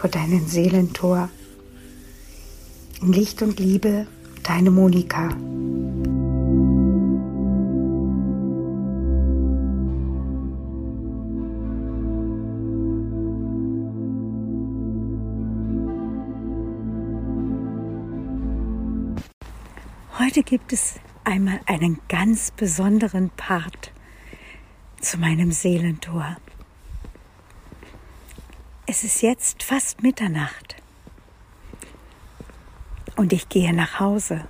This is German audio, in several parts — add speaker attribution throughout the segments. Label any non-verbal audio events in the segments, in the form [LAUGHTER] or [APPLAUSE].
Speaker 1: vor deinem Seelentor. In Licht und Liebe, deine Monika. Heute gibt es einmal einen ganz besonderen Part zu meinem Seelentor. Es ist jetzt fast Mitternacht und ich gehe nach Hause.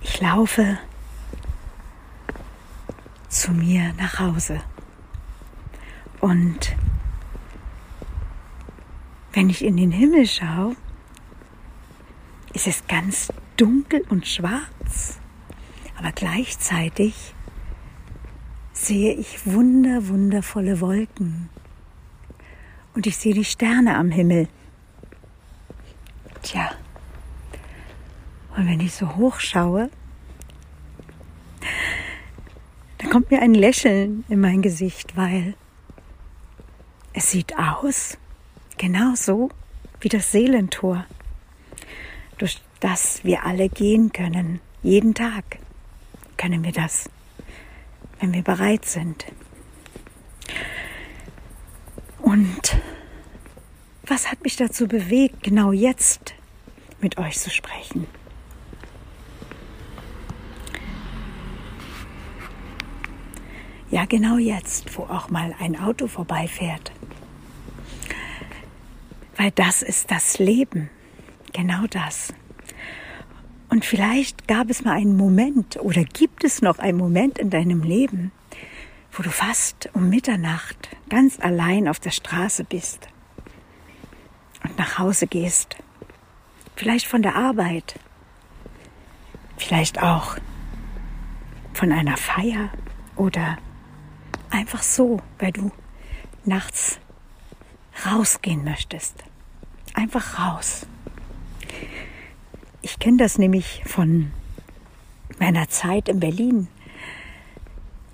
Speaker 1: Ich laufe zu mir nach Hause. Und wenn ich in den Himmel schaue, ist es ganz dunkel und schwarz. Aber gleichzeitig sehe ich wunder, wundervolle Wolken und ich sehe die Sterne am Himmel. Tja, und wenn ich so hoch schaue, dann kommt mir ein Lächeln in mein Gesicht, weil es sieht aus genauso wie das Seelentor, durch das wir alle gehen können. Jeden Tag können wir das, wenn wir bereit sind. Und was hat mich dazu bewegt, genau jetzt mit euch zu sprechen? Ja, genau jetzt, wo auch mal ein Auto vorbeifährt. Weil das ist das Leben. Genau das. Und vielleicht gab es mal einen Moment oder gibt es noch einen Moment in deinem Leben, wo du fast um Mitternacht ganz allein auf der Straße bist nach Hause gehst. Vielleicht von der Arbeit, vielleicht auch von einer Feier oder einfach so, weil du nachts rausgehen möchtest. Einfach raus. Ich kenne das nämlich von meiner Zeit in Berlin.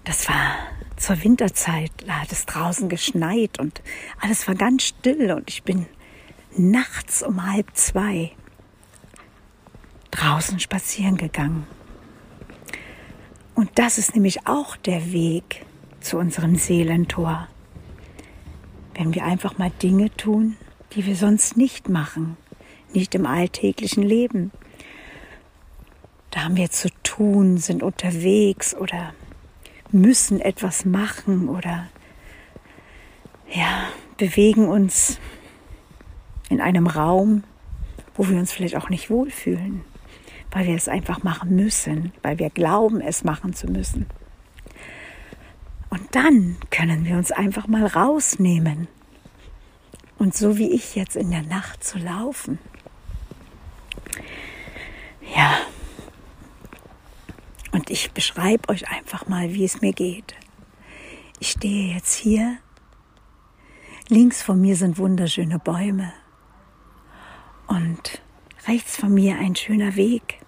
Speaker 1: Das war zur Winterzeit, da hat es draußen geschneit und alles war ganz still und ich bin nachts um halb zwei draußen spazieren gegangen. Und das ist nämlich auch der Weg zu unserem Seelentor. Wenn wir einfach mal Dinge tun, die wir sonst nicht machen, nicht im alltäglichen Leben. Da haben wir zu tun, sind unterwegs oder müssen etwas machen oder ja, bewegen uns in einem Raum, wo wir uns vielleicht auch nicht wohlfühlen, weil wir es einfach machen müssen, weil wir glauben, es machen zu müssen. Und dann können wir uns einfach mal rausnehmen und so wie ich jetzt in der Nacht zu laufen. Ja, und ich beschreibe euch einfach mal, wie es mir geht. Ich stehe jetzt hier. Links von mir sind wunderschöne Bäume rechts von mir ein schöner Weg.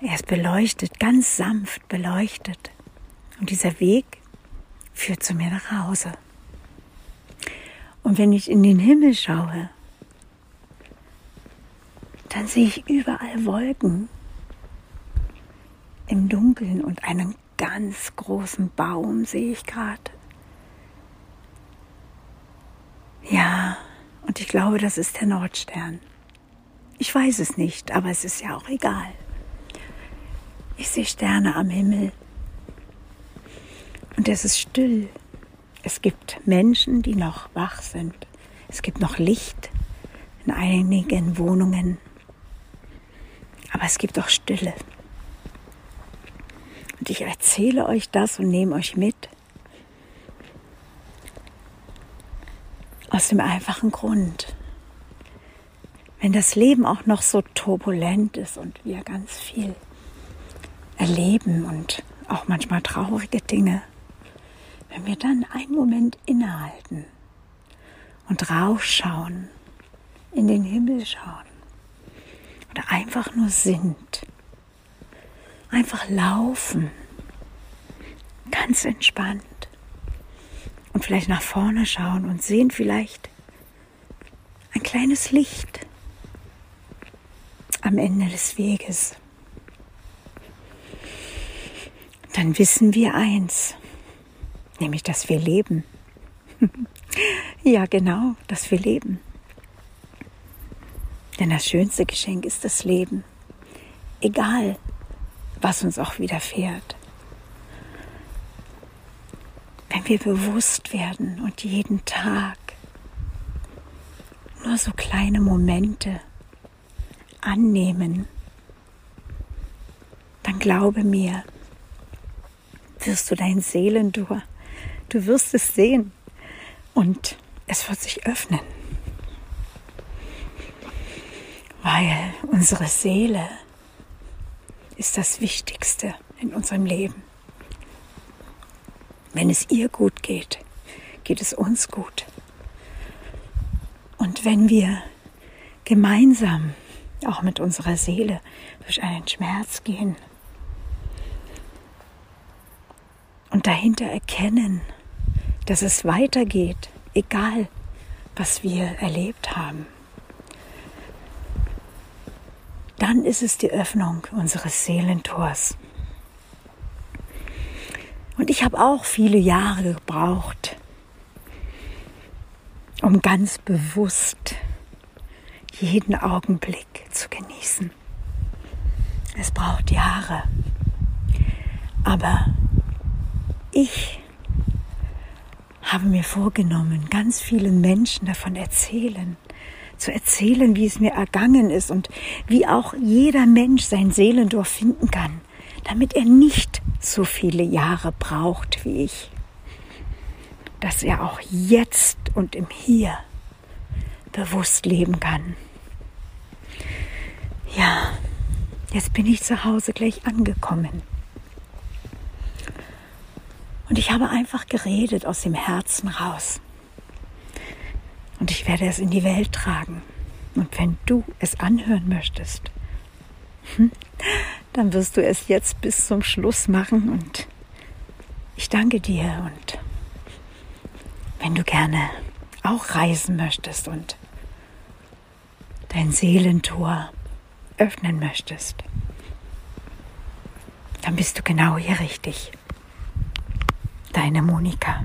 Speaker 1: Er ist beleuchtet, ganz sanft beleuchtet. Und dieser Weg führt zu mir nach Hause. Und wenn ich in den Himmel schaue, dann sehe ich überall Wolken im Dunkeln und einen ganz großen Baum sehe ich gerade. Ja, ich glaube, das ist der Nordstern. Ich weiß es nicht, aber es ist ja auch egal. Ich sehe Sterne am Himmel. Und es ist still. Es gibt Menschen, die noch wach sind. Es gibt noch Licht in einigen Wohnungen. Aber es gibt auch Stille. Und ich erzähle euch das und nehme euch mit. Aus dem einfachen Grund. Wenn das Leben auch noch so turbulent ist und wir ganz viel erleben und auch manchmal traurige Dinge, wenn wir dann einen Moment innehalten und rausschauen, in den Himmel schauen oder einfach nur sind, einfach laufen, ganz entspannt und vielleicht nach vorne schauen und sehen vielleicht ein kleines Licht am Ende des Weges. Dann wissen wir eins, nämlich dass wir leben. [LAUGHS] ja, genau, dass wir leben. Denn das schönste Geschenk ist das Leben. Egal, was uns auch widerfährt. Wenn wir bewusst werden und jeden Tag nur so kleine Momente annehmen, dann glaube mir, wirst du dein Seelentor, du wirst es sehen und es wird sich öffnen, weil unsere Seele ist das Wichtigste in unserem Leben. Wenn es ihr gut geht, geht es uns gut. Und wenn wir gemeinsam auch mit unserer Seele durch einen Schmerz gehen und dahinter erkennen, dass es weitergeht, egal was wir erlebt haben, dann ist es die Öffnung unseres Seelentors. Und ich habe auch viele Jahre gebraucht, um ganz bewusst jeden Augenblick zu genießen. Es braucht Jahre. Aber ich habe mir vorgenommen, ganz vielen Menschen davon erzählen, zu erzählen, wie es mir ergangen ist und wie auch jeder Mensch sein Seelendorf finden kann, damit er nicht so viele Jahre braucht wie ich, dass er auch jetzt und im Hier bewusst leben kann. Ja, jetzt bin ich zu Hause gleich angekommen. Und ich habe einfach geredet aus dem Herzen raus. Und ich werde es in die Welt tragen. Und wenn du es anhören möchtest, hm, dann wirst du es jetzt bis zum Schluss machen. Und ich danke dir. Und wenn du gerne auch reisen möchtest und dein Seelentor öffnen möchtest, dann bist du genau hier richtig. Deine Monika.